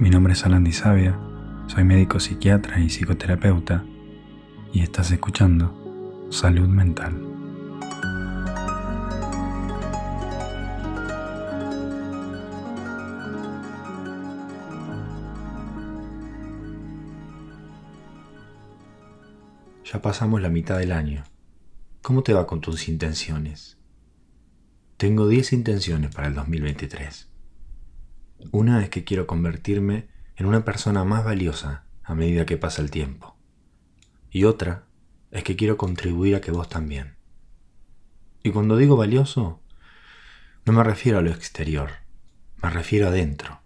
Mi nombre es Alan Sabia, soy médico psiquiatra y psicoterapeuta y estás escuchando Salud Mental. Ya pasamos la mitad del año. ¿Cómo te va con tus intenciones? Tengo 10 intenciones para el 2023. Una es que quiero convertirme en una persona más valiosa a medida que pasa el tiempo. Y otra es que quiero contribuir a que vos también. Y cuando digo valioso, no me refiero a lo exterior, me refiero a dentro.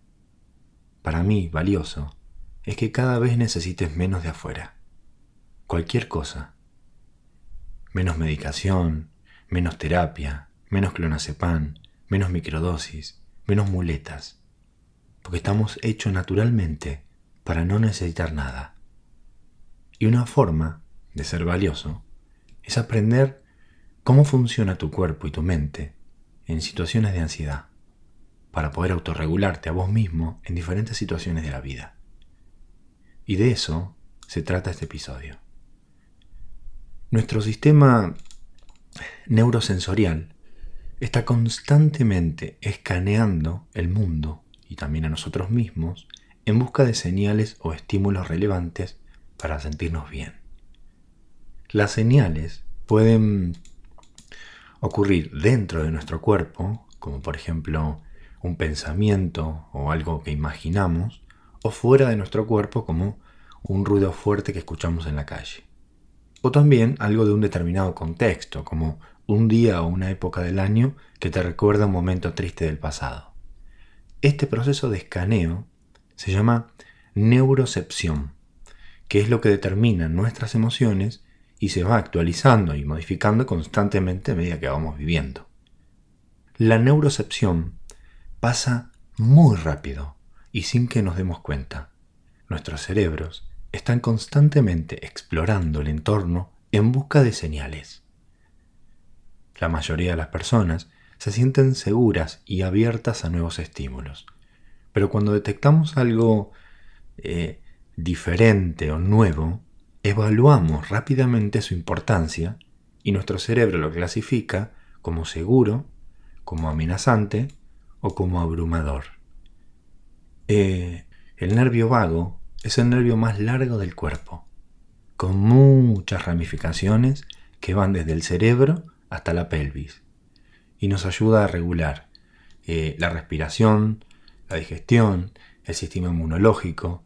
Para mí, valioso es que cada vez necesites menos de afuera. Cualquier cosa. Menos medicación, menos terapia, menos clonazepam, menos microdosis, menos muletas porque estamos hechos naturalmente para no necesitar nada. Y una forma de ser valioso es aprender cómo funciona tu cuerpo y tu mente en situaciones de ansiedad, para poder autorregularte a vos mismo en diferentes situaciones de la vida. Y de eso se trata este episodio. Nuestro sistema neurosensorial está constantemente escaneando el mundo y también a nosotros mismos en busca de señales o estímulos relevantes para sentirnos bien. Las señales pueden ocurrir dentro de nuestro cuerpo, como por ejemplo un pensamiento o algo que imaginamos, o fuera de nuestro cuerpo como un ruido fuerte que escuchamos en la calle. O también algo de un determinado contexto, como un día o una época del año que te recuerda un momento triste del pasado. Este proceso de escaneo se llama neurocepción, que es lo que determina nuestras emociones y se va actualizando y modificando constantemente a medida que vamos viviendo. La neurocepción pasa muy rápido y sin que nos demos cuenta. Nuestros cerebros están constantemente explorando el entorno en busca de señales. La mayoría de las personas se sienten seguras y abiertas a nuevos estímulos. Pero cuando detectamos algo eh, diferente o nuevo, evaluamos rápidamente su importancia y nuestro cerebro lo clasifica como seguro, como amenazante o como abrumador. Eh, el nervio vago es el nervio más largo del cuerpo, con muchas ramificaciones que van desde el cerebro hasta la pelvis y nos ayuda a regular eh, la respiración, la digestión, el sistema inmunológico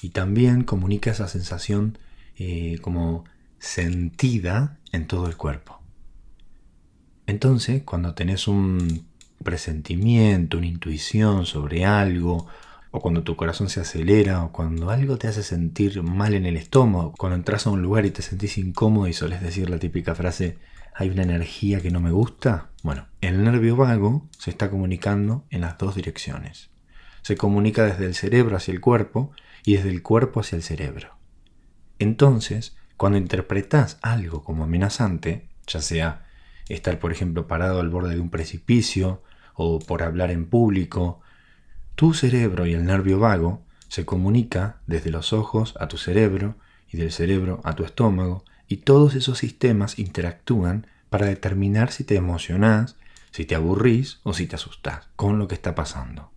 y también comunica esa sensación eh, como sentida en todo el cuerpo. Entonces, cuando tenés un presentimiento, una intuición sobre algo, o cuando tu corazón se acelera, o cuando algo te hace sentir mal en el estómago, cuando entras a un lugar y te sentís incómodo y solés decir la típica frase, hay una energía que no me gusta, bueno, el nervio vago se está comunicando en las dos direcciones. Se comunica desde el cerebro hacia el cuerpo y desde el cuerpo hacia el cerebro. Entonces, cuando interpretas algo como amenazante, ya sea estar, por ejemplo, parado al borde de un precipicio o por hablar en público, tu cerebro y el nervio vago se comunica desde los ojos a tu cerebro y del cerebro a tu estómago y todos esos sistemas interactúan para determinar si te emocionás, si te aburrís o si te asustás con lo que está pasando.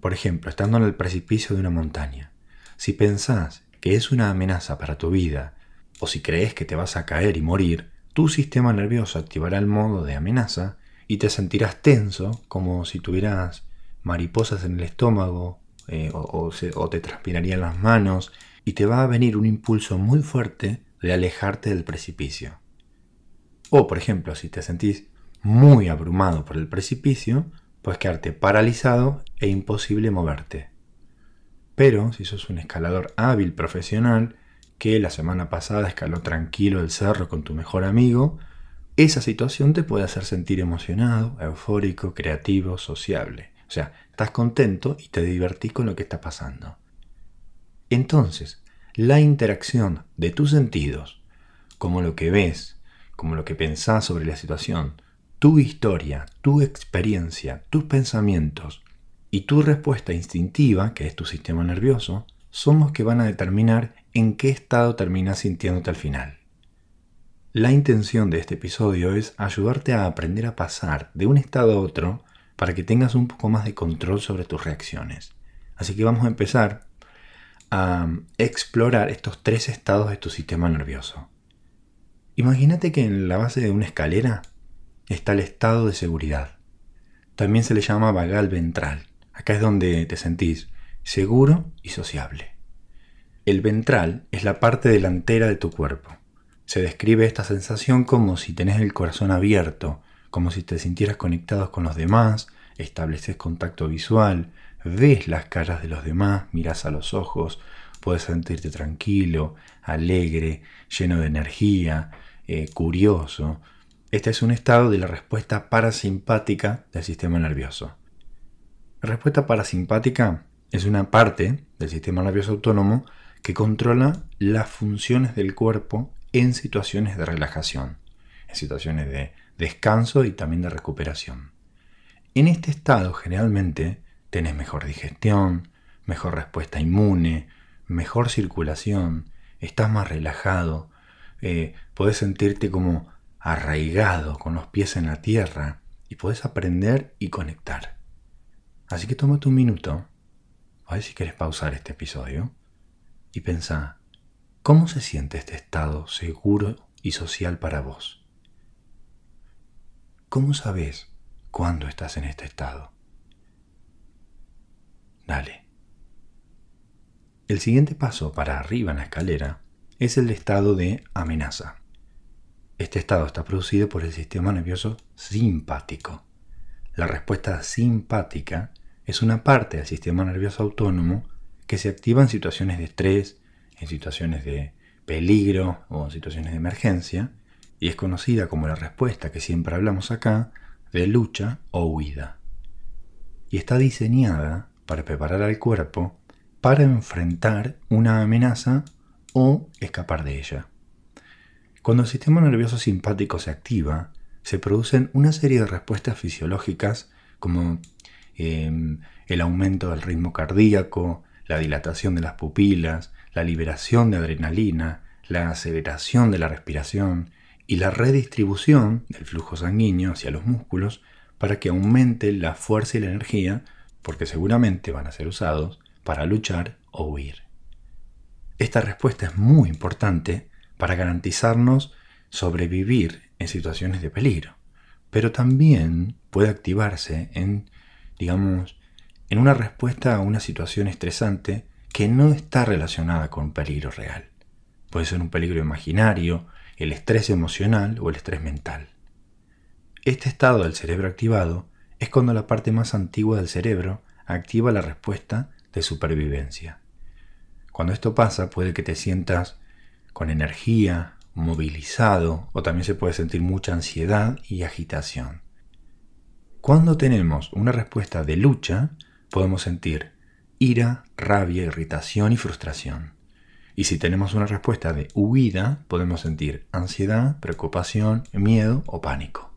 Por ejemplo, estando en el precipicio de una montaña, si pensás que es una amenaza para tu vida o si crees que te vas a caer y morir, tu sistema nervioso activará el modo de amenaza y te sentirás tenso como si tuvieras mariposas en el estómago eh, o, o te transpirarían las manos y te va a venir un impulso muy fuerte de alejarte del precipicio. O, por ejemplo, si te sentís muy abrumado por el precipicio, puedes quedarte paralizado e imposible moverte. Pero si sos un escalador hábil profesional, que la semana pasada escaló tranquilo el cerro con tu mejor amigo, esa situación te puede hacer sentir emocionado, eufórico, creativo, sociable. O sea, estás contento y te divertís con lo que está pasando. Entonces, la interacción de tus sentidos, como lo que ves, como lo que pensás sobre la situación, tu historia, tu experiencia, tus pensamientos y tu respuesta instintiva, que es tu sistema nervioso, son los que van a determinar en qué estado terminas sintiéndote al final. La intención de este episodio es ayudarte a aprender a pasar de un estado a otro para que tengas un poco más de control sobre tus reacciones. Así que vamos a empezar a explorar estos tres estados de tu sistema nervioso. Imagínate que en la base de una escalera está el estado de seguridad. También se le llama vagal ventral. Acá es donde te sentís seguro y sociable. El ventral es la parte delantera de tu cuerpo. Se describe esta sensación como si tenés el corazón abierto, como si te sintieras conectado con los demás, estableces contacto visual, ves las caras de los demás, miras a los ojos, puedes sentirte tranquilo, alegre, lleno de energía, eh, curioso. Este es un estado de la respuesta parasimpática del sistema nervioso. La respuesta parasimpática es una parte del sistema nervioso autónomo que controla las funciones del cuerpo en situaciones de relajación, en situaciones de descanso y también de recuperación. En este estado generalmente tenés mejor digestión, mejor respuesta inmune, mejor circulación, estás más relajado, eh, podés sentirte como arraigado con los pies en la tierra y podés aprender y conectar. Así que tómate un minuto, a ver si quieres pausar este episodio y pensá, ¿cómo se siente este estado seguro y social para vos? ¿Cómo sabes cuándo estás en este estado? Dale. El siguiente paso para arriba en la escalera es el estado de amenaza. Este estado está producido por el sistema nervioso simpático. La respuesta simpática es una parte del sistema nervioso autónomo que se activa en situaciones de estrés, en situaciones de peligro o en situaciones de emergencia y es conocida como la respuesta que siempre hablamos acá de lucha o huida. Y está diseñada para preparar al cuerpo para enfrentar una amenaza o escapar de ella. Cuando el sistema nervioso simpático se activa, se producen una serie de respuestas fisiológicas como em, el aumento del ritmo cardíaco, la dilatación de las pupilas, la liberación de adrenalina, la aceleración de la respiración, y la redistribución del flujo sanguíneo hacia los músculos para que aumente la fuerza y la energía, porque seguramente van a ser usados para luchar o huir. Esta respuesta es muy importante para garantizarnos sobrevivir en situaciones de peligro, pero también puede activarse en, digamos, en una respuesta a una situación estresante que no está relacionada con peligro real. Puede ser un peligro imaginario, el estrés emocional o el estrés mental. Este estado del cerebro activado es cuando la parte más antigua del cerebro activa la respuesta de supervivencia. Cuando esto pasa puede que te sientas con energía, movilizado o también se puede sentir mucha ansiedad y agitación. Cuando tenemos una respuesta de lucha, podemos sentir ira, rabia, irritación y frustración. Y si tenemos una respuesta de huida, podemos sentir ansiedad, preocupación, miedo o pánico.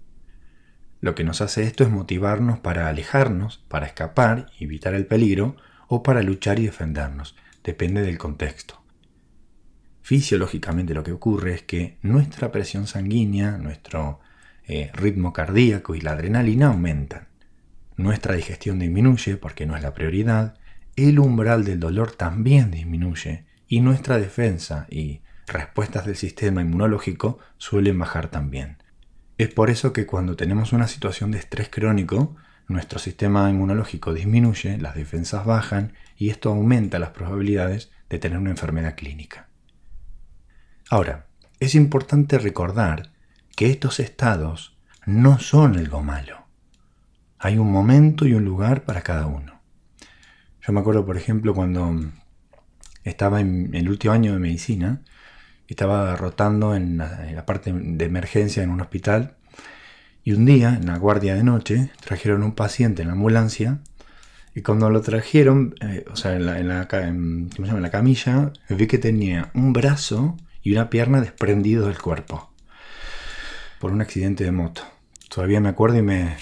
Lo que nos hace esto es motivarnos para alejarnos, para escapar evitar el peligro, o para luchar y defendernos. Depende del contexto. Fisiológicamente lo que ocurre es que nuestra presión sanguínea, nuestro eh, ritmo cardíaco y la adrenalina aumentan. Nuestra digestión disminuye porque no es la prioridad. El umbral del dolor también disminuye y nuestra defensa y respuestas del sistema inmunológico suelen bajar también. Es por eso que cuando tenemos una situación de estrés crónico, nuestro sistema inmunológico disminuye, las defensas bajan y esto aumenta las probabilidades de tener una enfermedad clínica. Ahora, es importante recordar que estos estados no son algo malo. Hay un momento y un lugar para cada uno. Yo me acuerdo, por ejemplo, cuando estaba en el último año de medicina, estaba rotando en la, parte de emergencia en un hospital y un día, en la guardia de noche, trajeron un paciente en la ambulancia y cuando lo trajeron, eh, o sea, en la, camilla, vi que tenía un brazo y una pierna desprendidos del cuerpo por un accidente de moto. Todavía me acuerdo y me,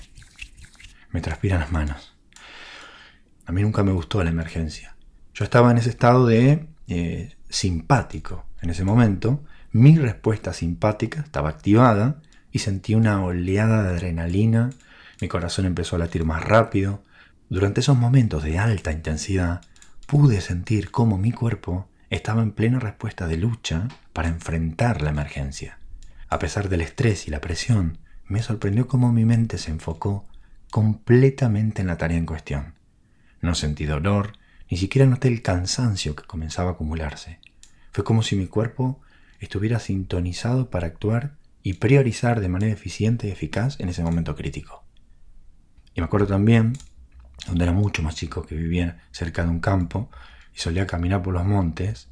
me transpiran las manos. A mí nunca me gustó la emergencia. Yo estaba en ese estado de eh, simpático en ese momento. Mi respuesta simpática estaba activada y sentí una oleada de adrenalina. Mi corazón empezó a latir más rápido. Durante esos momentos de alta intensidad pude sentir cómo mi cuerpo estaba en plena respuesta de lucha para enfrentar la emergencia. A pesar del estrés y la presión, me sorprendió cómo mi mente se enfocó completamente en la tarea en cuestión. No sentí dolor, ni siquiera noté el cansancio que comenzaba a acumularse. Fue como si mi cuerpo estuviera sintonizado para actuar y priorizar de manera eficiente y eficaz en ese momento crítico. Y me acuerdo también, donde era mucho más chico, que vivía cerca de un campo y solía caminar por los montes,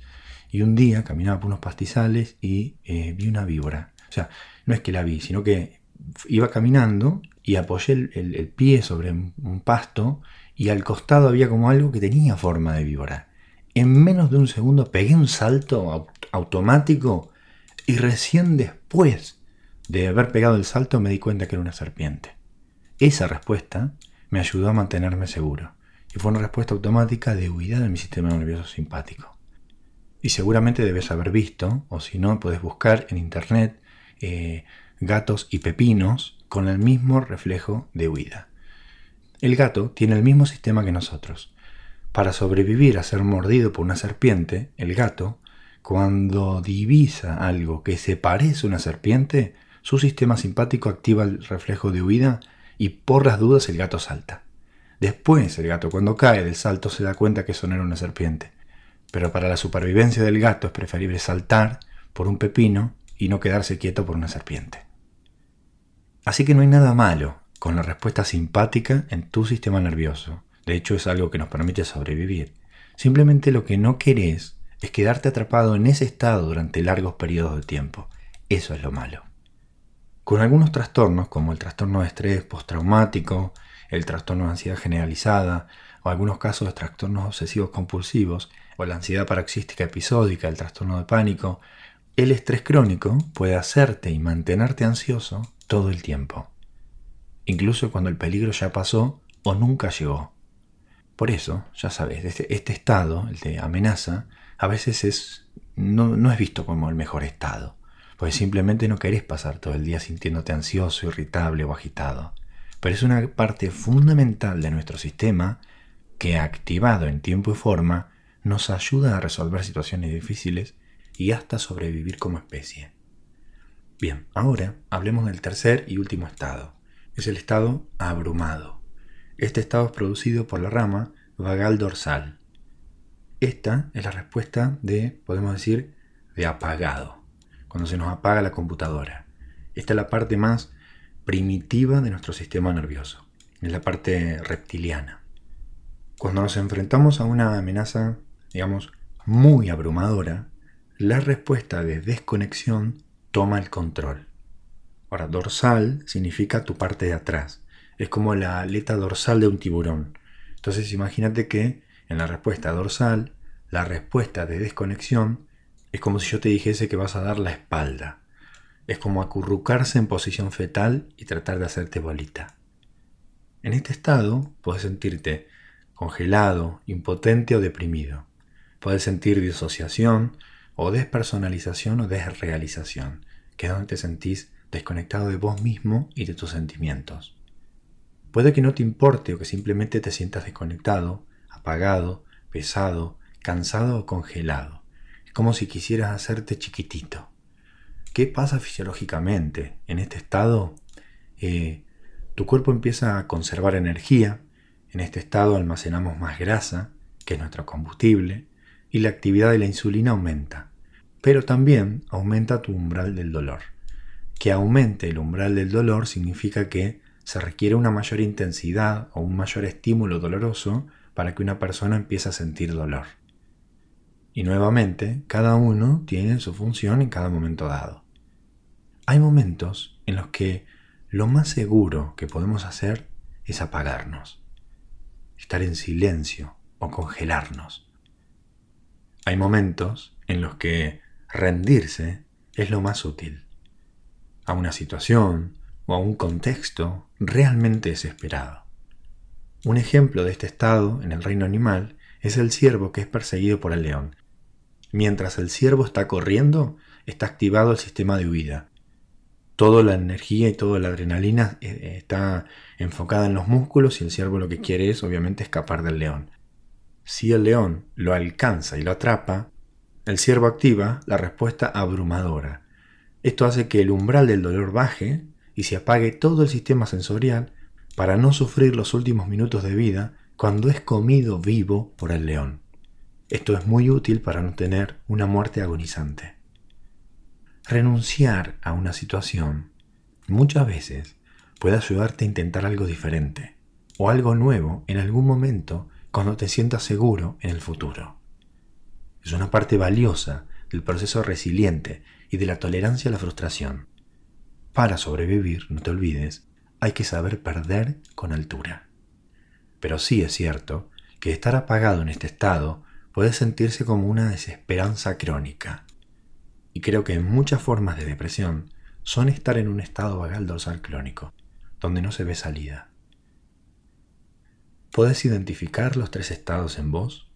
y un día caminaba por unos pastizales y eh, vi una víbora. O sea, no es que la vi, sino que iba caminando y apoyé el, pie sobre un, pasto y al costado había como algo que tenía forma de víbora. En menos de un segundo pegué un salto automático y recién después de haber pegado el salto me di cuenta que era una serpiente. Esa respuesta me ayudó a mantenerme seguro y fue una respuesta automática de huida de mi sistema nervioso simpático. Y seguramente debes haber visto, o si no, puedes buscar en internet eh, gatos y pepinos con el mismo reflejo de huida. El gato tiene el mismo sistema que nosotros. Para sobrevivir a ser mordido por una serpiente, el gato, cuando divisa algo que se parece a una serpiente, su sistema simpático activa el reflejo de huida y por las dudas el gato salta. Después el gato cuando cae del salto se da cuenta que eso no era una serpiente. Pero para la supervivencia del gato es preferible saltar por un pepino y no quedarse quieto por una serpiente. Así que no hay nada malo con la respuesta simpática en tu sistema nervioso. De hecho, es algo que nos permite sobrevivir. Simplemente lo que no querés es quedarte atrapado en ese estado durante largos periodos de tiempo. Eso es lo malo. Con algunos trastornos, como el trastorno de estrés postraumático, el trastorno de ansiedad generalizada, o algunos casos de trastornos obsesivos compulsivos, o la ansiedad paroxística episódica, el trastorno de pánico, el estrés crónico puede hacerte y mantenerte ansioso todo el tiempo incluso cuando el peligro ya pasó o nunca llegó. Por eso, ya sabes, este, este, estado, el de amenaza, a veces es, no, no es visto como el mejor estado, pues simplemente no querés pasar todo el día sintiéndote ansioso, irritable o agitado. Pero es una parte fundamental de nuestro sistema que, activado en tiempo y forma, nos ayuda a resolver situaciones difíciles y hasta sobrevivir como especie. Bien, ahora hablemos del tercer y último estado, es el estado abrumado. Este estado es producido por la rama vagal dorsal. Esta es la respuesta de, podemos decir, de apagado, cuando se nos apaga la computadora. Esta es la parte más primitiva de nuestro sistema nervioso, es la parte reptiliana. Cuando nos enfrentamos a una amenaza, digamos, muy abrumadora, la respuesta de desconexión toma el control. Ahora, dorsal significa tu parte de atrás. Es como la aleta dorsal de un tiburón. Entonces imagínate que en la respuesta dorsal, la respuesta de desconexión es como si yo te dijese que vas a dar la espalda. Es como acurrucarse en posición fetal y tratar de hacerte bolita. En este estado puedes sentirte congelado, impotente o deprimido. Puedes sentir disociación o despersonalización o desrealización, que es donde te sentís desconectado de vos mismo y de tus sentimientos. Puede que no te importe o que simplemente te sientas desconectado, apagado, pesado, cansado o congelado. Es como si quisieras hacerte chiquitito. ¿Qué pasa fisiológicamente en este estado? Eh, tu cuerpo empieza a conservar energía. En este estado almacenamos más grasa, que es nuestro combustible, y la actividad de la insulina aumenta. Pero también aumenta tu umbral del dolor que aumente el umbral del dolor significa que se requiere una mayor intensidad o un mayor estímulo doloroso para que una persona empiece a sentir dolor. Y nuevamente, cada uno tiene su función en cada momento dado. Hay momentos en los que lo más seguro que podemos hacer es apagarnos, estar en silencio o congelarnos. Hay momentos en los que rendirse es lo más útil a una situación o a un contexto realmente desesperado. Un ejemplo de este estado en el reino animal es el ciervo que es perseguido por el león. Mientras el ciervo está corriendo, está activado el sistema de huida. Toda la energía y toda la adrenalina eh, está enfocada en los músculos y el ciervo lo que quiere es obviamente escapar del león. Si el león lo alcanza y lo atrapa, el ciervo activa la respuesta abrumadora. Esto hace que el umbral del dolor baje y se apague todo el sistema sensorial para no sufrir los últimos minutos de vida cuando es comido vivo por el león. Esto es muy útil para no tener una muerte agonizante. Renunciar a una situación muchas veces puede ayudarte a intentar algo diferente o algo nuevo en algún momento cuando te sientas seguro en el futuro. Es una parte valiosa del proceso resiliente y de la tolerancia a la frustración. Para sobrevivir, no te olvides, hay que saber perder con altura. Pero sí es cierto que estar apagado en este estado puede sentirse como una desesperanza crónica. Y creo que muchas formas de depresión son estar en un estado vagal dorsal crónico, donde no se ve salida. ¿Puedes identificar los tres estados en vos?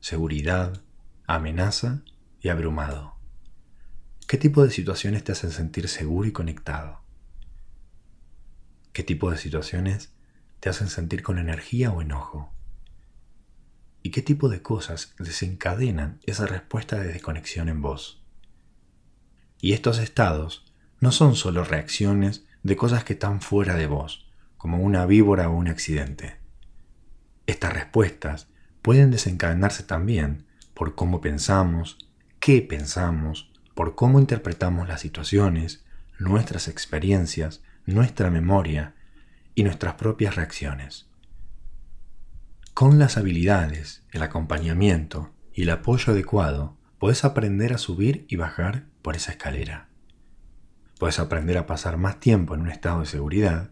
Seguridad, amenaza y abrumado. ¿Qué tipo de situaciones te hacen sentir seguro y conectado? ¿Qué tipo de situaciones te hacen sentir con energía o enojo? ¿Y qué tipo de cosas desencadenan esa respuesta de desconexión en vos? Y estos estados no son solo reacciones de cosas que están fuera de vos, como una víbora o un accidente. Estas respuestas pueden desencadenarse también por cómo pensamos, qué pensamos, por cómo interpretamos las situaciones, nuestras experiencias, nuestra memoria y nuestras propias reacciones. Con las habilidades, el acompañamiento y el apoyo adecuado, puedes aprender a subir y bajar por esa escalera. Puedes aprender a pasar más tiempo en un estado de seguridad,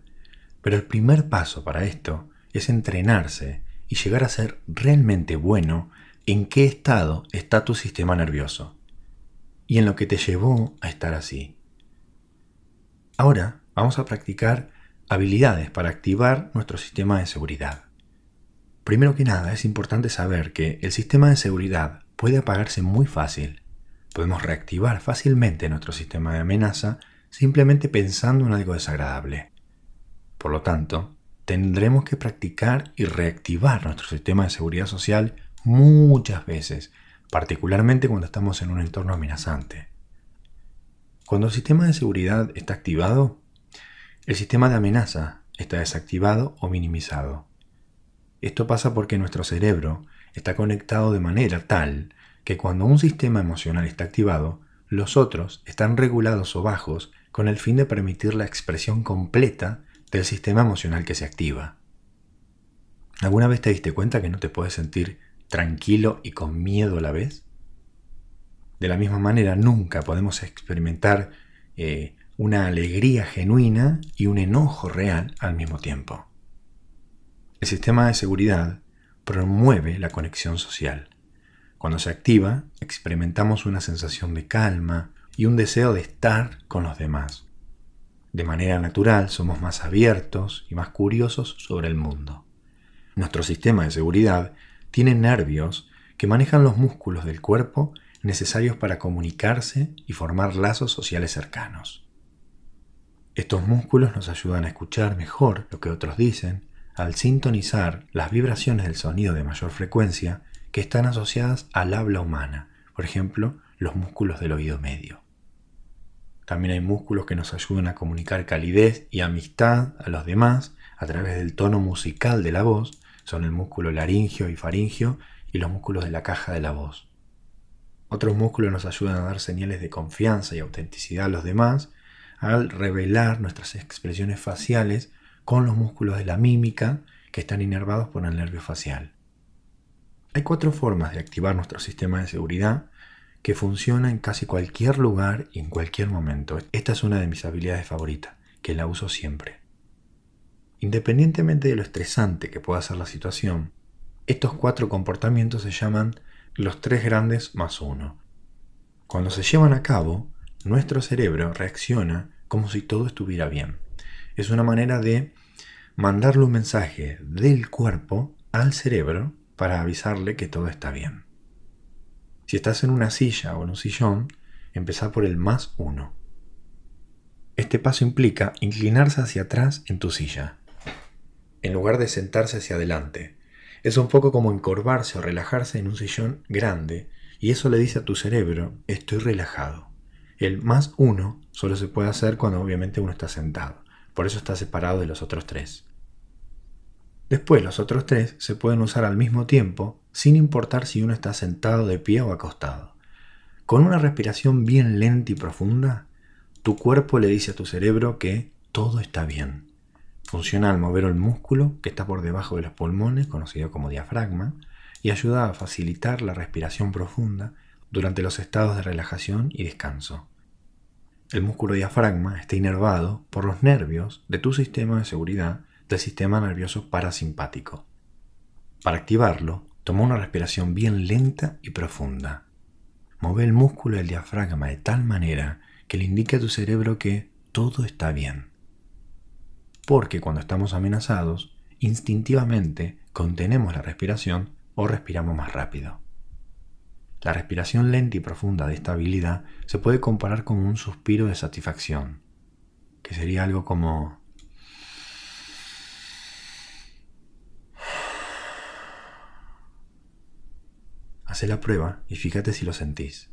pero el primer paso para esto es entrenarse y llegar a ser realmente bueno en qué estado está tu sistema nervioso y en lo que te llevó a estar así. Ahora vamos a practicar habilidades para activar nuestro sistema de seguridad. Primero que nada, es importante saber que el sistema de seguridad puede apagarse muy fácil. Podemos reactivar fácilmente nuestro sistema de amenaza simplemente pensando en algo desagradable. Por lo tanto, tendremos que practicar y reactivar nuestro sistema de seguridad social muchas veces, particularmente cuando estamos en un entorno amenazante. Cuando el sistema de seguridad está activado, el sistema de amenaza está desactivado o minimizado. Esto pasa porque nuestro cerebro está conectado de manera tal que cuando un sistema emocional está activado, los otros están regulados o bajos con el fin de permitir la expresión completa del sistema emocional que se activa. ¿Alguna vez te diste cuenta que no te puedes sentir tranquilo y con miedo a la vez? De la misma manera, nunca podemos experimentar eh, una alegría genuina y un enojo real al mismo tiempo. El sistema de seguridad promueve la conexión social. Cuando se activa, experimentamos una sensación de calma y un deseo de estar con los demás. De manera natural somos más abiertos y más curiosos sobre el mundo. Nuestro sistema de seguridad tiene nervios que manejan los músculos del cuerpo necesarios para comunicarse y formar lazos sociales cercanos. Estos músculos nos ayudan a escuchar mejor lo que otros dicen al sintonizar las vibraciones del sonido de mayor frecuencia que están asociadas al habla humana, por ejemplo, los músculos del oído medio. También hay músculos que nos ayudan a comunicar calidez y amistad a los demás a través del tono musical de la voz, son el músculo laringio y faringio y los músculos de la caja de la voz. Otros músculos nos ayudan a dar señales de confianza y autenticidad a los demás al revelar nuestras expresiones faciales con los músculos de la mímica que están inervados por el nervio facial. Hay cuatro formas de activar nuestro sistema de seguridad que funciona en casi cualquier lugar y en cualquier momento. Esta es una de mis habilidades favoritas, que la uso siempre. Independientemente de lo estresante que pueda ser la situación, estos cuatro comportamientos se llaman los tres grandes más uno. Cuando se llevan a cabo, nuestro cerebro reacciona como si todo estuviera bien. Es una manera de mandarle un mensaje del cuerpo al cerebro para avisarle que todo está bien. Si estás en una silla o en un sillón, empezá por el más uno. Este paso implica inclinarse hacia atrás en tu silla, en lugar de sentarse hacia adelante. Es un poco como encorvarse o relajarse en un sillón grande, y eso le dice a tu cerebro, estoy relajado. El más uno solo se puede hacer cuando obviamente uno está sentado, por eso está separado de los otros tres. Después los otros tres se pueden usar al mismo tiempo sin importar si uno está sentado de pie o acostado. Con una respiración bien lenta y profunda, tu cuerpo le dice a tu cerebro que todo está bien. Funciona al mover el músculo que está por debajo de los pulmones, conocido como diafragma, y ayuda a facilitar la respiración profunda durante los estados de relajación y descanso. El músculo diafragma está inervado por los nervios de tu sistema de seguridad del sistema nervioso parasimpático. Para activarlo, toma una respiración bien lenta y profunda. Move el músculo del diafragma de tal manera que le indique a tu cerebro que todo está bien. Porque cuando estamos amenazados, instintivamente contenemos la respiración o respiramos más rápido. La respiración lenta y profunda de esta habilidad se puede comparar con un suspiro de satisfacción, que sería algo como Hacé la prueba y fíjate si lo sentís.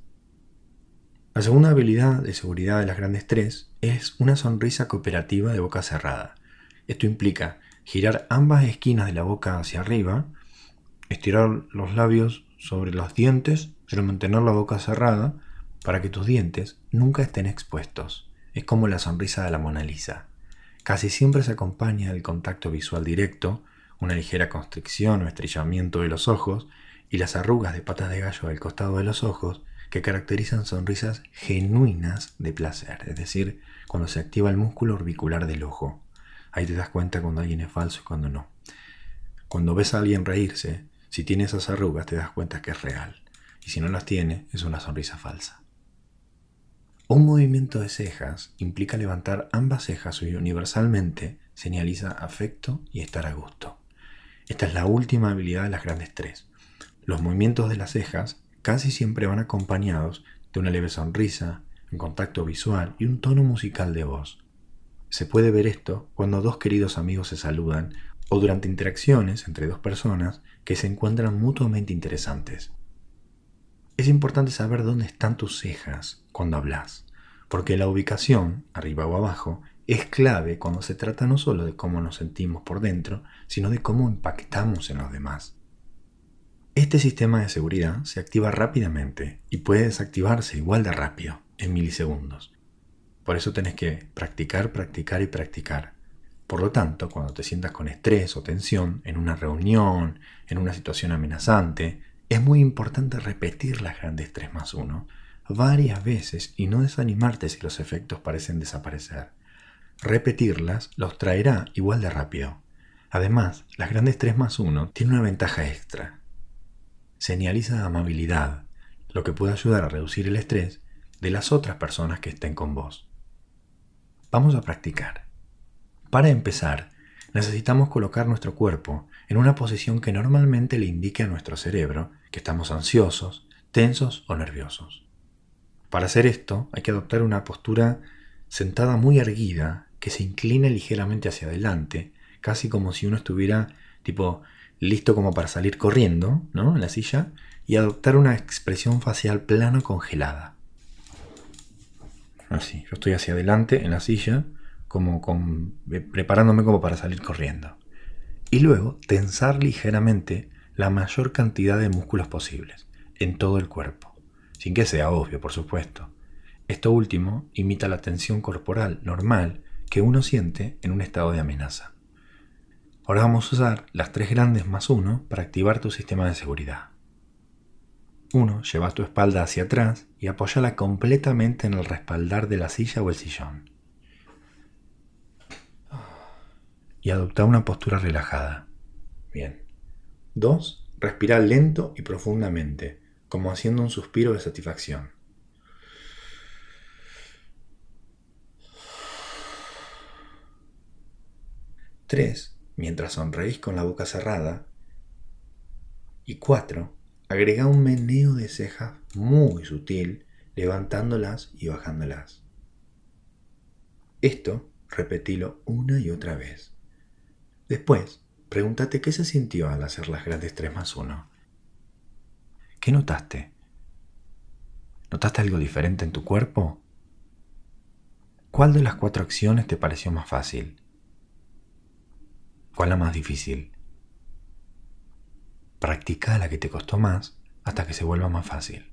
La segunda habilidad de seguridad de las grandes tres es una sonrisa cooperativa de boca cerrada. Esto implica girar ambas esquinas de la boca hacia arriba, estirar los labios sobre los dientes, pero mantener la boca cerrada para que tus dientes nunca estén expuestos. Es como la sonrisa de la Mona Lisa. Casi siempre se acompaña del contacto visual directo, una ligera constricción o estrellamiento de los ojos y las arrugas de patas de gallo al costado de los ojos que caracterizan sonrisas genuinas de placer, es decir, cuando se activa el músculo orbicular del ojo. Ahí te das cuenta cuando alguien es falso y cuando no. Cuando ves a alguien reírse, si tiene esas arrugas te das cuenta que es real, y si no las tiene, es una sonrisa falsa. Un movimiento de cejas implica levantar ambas cejas y universalmente señaliza afecto y estar a gusto. Esta es la última habilidad de las grandes tres. Los movimientos de las cejas casi siempre van acompañados de una leve sonrisa, un contacto visual y un tono musical de voz. Se puede ver esto cuando dos queridos amigos se saludan o durante interacciones entre dos personas que se encuentran mutuamente interesantes. Es importante saber dónde están tus cejas cuando hablas, porque la ubicación, arriba o abajo, es clave cuando se trata no solo de cómo nos sentimos por dentro, sino de cómo impactamos en los demás. Este sistema de seguridad se activa rápidamente y puede desactivarse igual de rápido, en milisegundos. Por eso tenés que practicar, practicar y practicar. Por lo tanto, cuando te sientas con estrés o tensión en una reunión, en una situación amenazante, es muy importante repetir las grandes 3 más 1 varias veces y no desanimarte si los efectos parecen desaparecer. Repetirlas los traerá igual de rápido. Además, las grandes 3 más 1 tienen una ventaja extra señaliza amabilidad, lo que puede ayudar a reducir el estrés de las otras personas que estén con vos. Vamos a practicar. Para empezar, necesitamos colocar nuestro cuerpo en una posición que normalmente le indique a nuestro cerebro que estamos ansiosos, tensos o nerviosos. Para hacer esto hay que adoptar una postura sentada muy erguida que se incline ligeramente hacia adelante, casi como si uno estuviera tipo listo como para salir corriendo, ¿no? En la silla, y adoptar una expresión facial plano congelada. Así, yo estoy hacia adelante en la silla, como eh, preparándome como para salir corriendo. Y luego tensar ligeramente la mayor cantidad de músculos posibles, en todo el cuerpo, sin que sea obvio, por supuesto. Esto último imita la tensión corporal normal que uno siente en un estado de amenaza. Ahora vamos a usar las tres grandes más uno para activar tu sistema de seguridad. 1. Lleva tu espalda hacia atrás y apóyala completamente en el respaldar de la silla o el sillón. Y adopta una postura relajada. Bien. 2. Respira lento y profundamente, como haciendo un suspiro de satisfacción. 3. Mientras sonreís con la boca cerrada. Y 4. Agrega un meneo de cejas muy sutil, levantándolas y bajándolas. Esto repetilo una y otra vez. Después, pregúntate qué se sintió al hacer las grandes 3 más 1. ¿Qué notaste? ¿Notaste algo diferente en tu cuerpo? ¿Cuál de las cuatro acciones te pareció más fácil? ¿Cuál la más difícil? Practica la que te costó más hasta que se vuelva más fácil.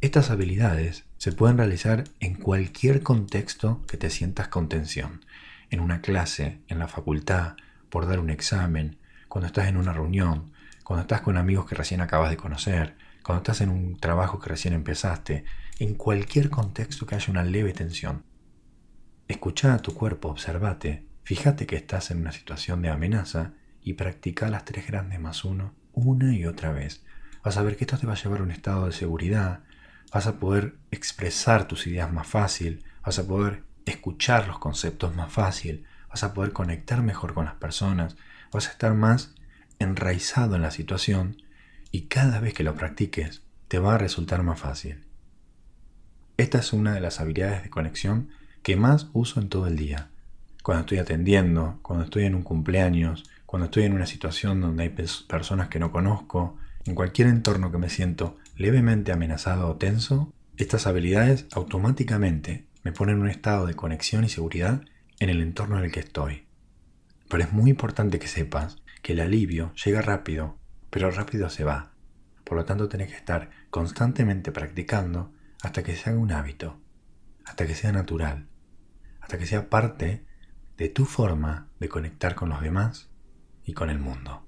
Estas habilidades se pueden realizar en cualquier contexto que te sientas con tensión, en una clase, en la facultad, por dar un examen, cuando estás en una reunión, cuando estás con amigos que recién acabas de conocer, cuando estás en un trabajo que recién empezaste, en cualquier contexto que haya una leve tensión. Escucha a tu cuerpo, observate, fíjate que estás en una situación de amenaza y practica las tres grandes más uno una y otra vez. Vas a ver que esto te va a llevar a un estado de seguridad, vas a poder expresar tus ideas más fácil, vas a poder escuchar los conceptos más fácil, vas a poder conectar mejor con las personas, vas a estar más enraizado en la situación y cada vez que lo practiques te va a resultar más fácil. Esta es una de las habilidades de conexión que más uso en todo el día. Cuando estoy atendiendo, cuando estoy en un cumpleaños, cuando estoy en una situación donde hay personas que no conozco, en cualquier entorno que me siento levemente amenazado o tenso, estas habilidades automáticamente me ponen en un estado de conexión y seguridad en el entorno en el que estoy. Pero es muy importante que sepas que el alivio llega rápido, pero rápido se va. Por lo tanto, tenés que estar constantemente practicando hasta que se haga un hábito, hasta que sea natural, hasta que sea parte de tu forma de conectar con los demás y con el mundo.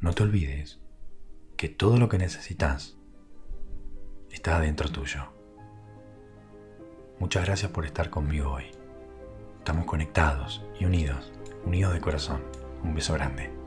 No te olvides que todo lo que necesitas está adentro tuyo. Muchas gracias por estar conmigo hoy. Estamos conectados y unidos, unidos de corazón. Un beso grande.